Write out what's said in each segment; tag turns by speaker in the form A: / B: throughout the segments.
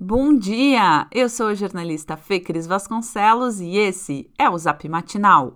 A: Bom dia! Eu sou a jornalista Fê Cris Vasconcelos e esse é o Zap Matinal.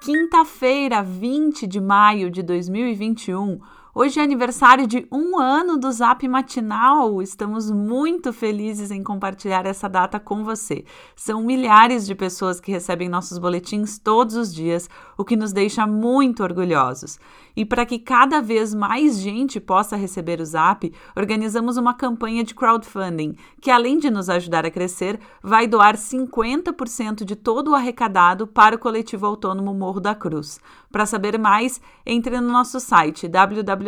A: Quinta-feira, 20 de maio de 2021. Hoje é aniversário de um ano do Zap Matinal. Estamos muito felizes em compartilhar essa data com você. São milhares de pessoas que recebem nossos boletins todos os dias, o que nos deixa muito orgulhosos. E para que cada vez mais gente possa receber o Zap, organizamos uma campanha de crowdfunding que, além de nos ajudar a crescer, vai doar 50% de todo o arrecadado para o coletivo autônomo Morro da Cruz. Para saber mais, entre no nosso site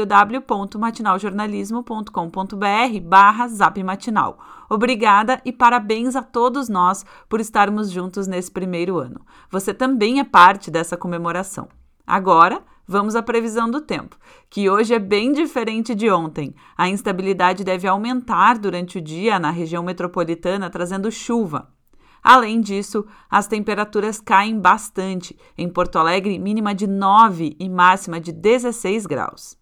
A: www.matinaljornalismo.com.br barra zapmatinal. Obrigada e parabéns a todos nós por estarmos juntos nesse primeiro ano. Você também é parte dessa comemoração. Agora, vamos à previsão do tempo, que hoje é bem diferente de ontem. A instabilidade deve aumentar durante o dia na região metropolitana, trazendo chuva. Além disso, as temperaturas caem bastante. Em Porto Alegre, mínima de 9 e máxima de 16 graus.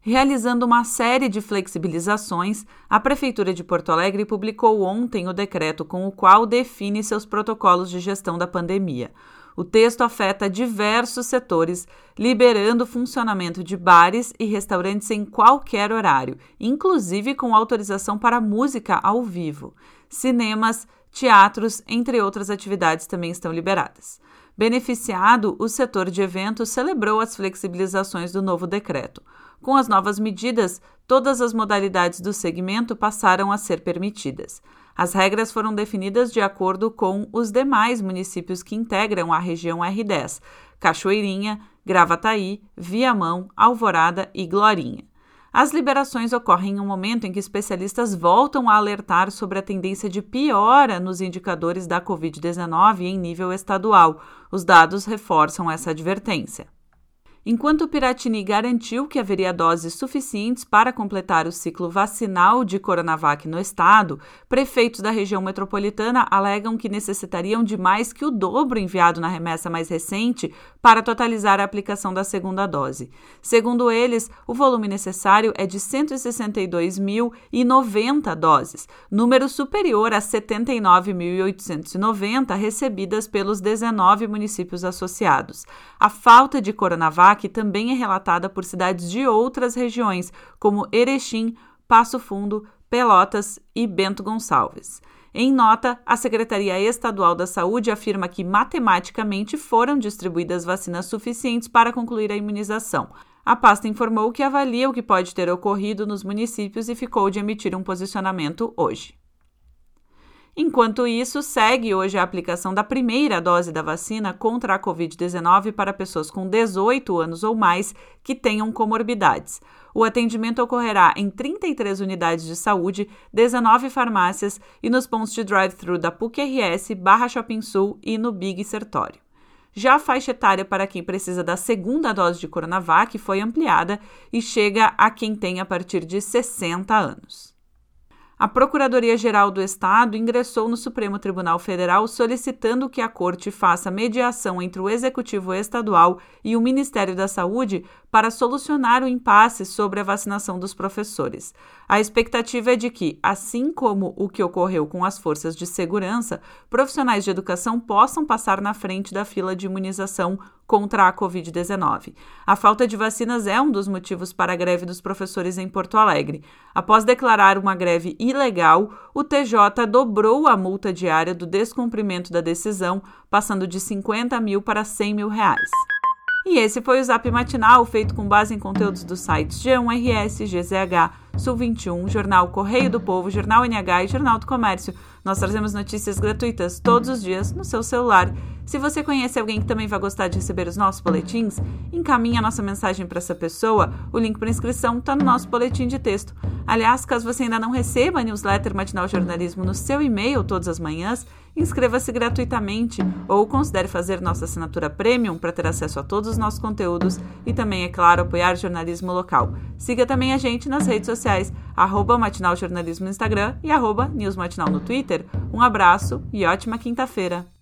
A: Realizando uma série de flexibilizações, a Prefeitura de Porto Alegre publicou ontem o decreto com o qual define seus protocolos de gestão da pandemia. O texto afeta diversos setores, liberando o funcionamento de bares e restaurantes em qualquer horário, inclusive com autorização para música ao vivo. Cinemas, teatros, entre outras atividades, também estão liberadas. Beneficiado, o setor de eventos celebrou as flexibilizações do novo decreto. Com as novas medidas, todas as modalidades do segmento passaram a ser permitidas. As regras foram definidas de acordo com os demais municípios que integram a região R10: Cachoeirinha, Gravataí, Viamão, Alvorada e Glorinha. As liberações ocorrem em um momento em que especialistas voltam a alertar sobre a tendência de piora nos indicadores da Covid-19 em nível estadual. Os dados reforçam essa advertência. Enquanto Piratini garantiu que haveria doses suficientes para completar o ciclo vacinal de Coronavac no estado, prefeitos da região metropolitana alegam que necessitariam de mais que o dobro enviado na remessa mais recente para totalizar a aplicação da segunda dose. Segundo eles, o volume necessário é de 162.090 doses, número superior a 79.890 recebidas pelos 19 municípios associados. A falta de Coronavac que também é relatada por cidades de outras regiões, como Erechim, Passo Fundo, Pelotas e Bento Gonçalves. Em nota, a Secretaria Estadual da Saúde afirma que matematicamente foram distribuídas vacinas suficientes para concluir a imunização. A pasta informou que avalia o que pode ter ocorrido nos municípios e ficou de emitir um posicionamento hoje. Enquanto isso, segue hoje a aplicação da primeira dose da vacina contra a Covid-19 para pessoas com 18 anos ou mais que tenham comorbidades. O atendimento ocorrerá em 33 unidades de saúde, 19 farmácias e nos pontos de drive-thru da PUC-RS, Barra Shopping Sul e no Big Sertório. Já a faixa etária para quem precisa da segunda dose de Coronavac foi ampliada e chega a quem tem a partir de 60 anos. A Procuradoria-Geral do Estado ingressou no Supremo Tribunal Federal solicitando que a Corte faça mediação entre o Executivo Estadual e o Ministério da Saúde para solucionar o impasse sobre a vacinação dos professores. A expectativa é de que, assim como o que ocorreu com as forças de segurança, profissionais de educação possam passar na frente da fila de imunização contra a Covid-19. A falta de vacinas é um dos motivos para a greve dos professores em Porto Alegre. Após declarar uma greve ilegal, o TJ dobrou a multa diária do descumprimento da decisão, passando de 50 mil para 100 mil reais. E esse foi o Zap Matinal, feito com base em conteúdos dos sites G1RS, GZH, Sul 21, Jornal Correio do Povo, Jornal NH e Jornal do Comércio. Nós trazemos notícias gratuitas todos os dias no seu celular. Se você conhece alguém que também vai gostar de receber os nossos boletins, encaminhe a nossa mensagem para essa pessoa. O link para inscrição está no nosso boletim de texto. Aliás, caso você ainda não receba a newsletter Matinal Jornalismo no seu e-mail todas as manhãs, inscreva-se gratuitamente ou considere fazer nossa assinatura premium para ter acesso a todos os nossos conteúdos e também, é claro, apoiar jornalismo local. Siga também a gente nas redes sociais, arroba Matinal Jornalismo no Instagram e arroba News Matinal no Twitter. Um abraço e ótima quinta-feira!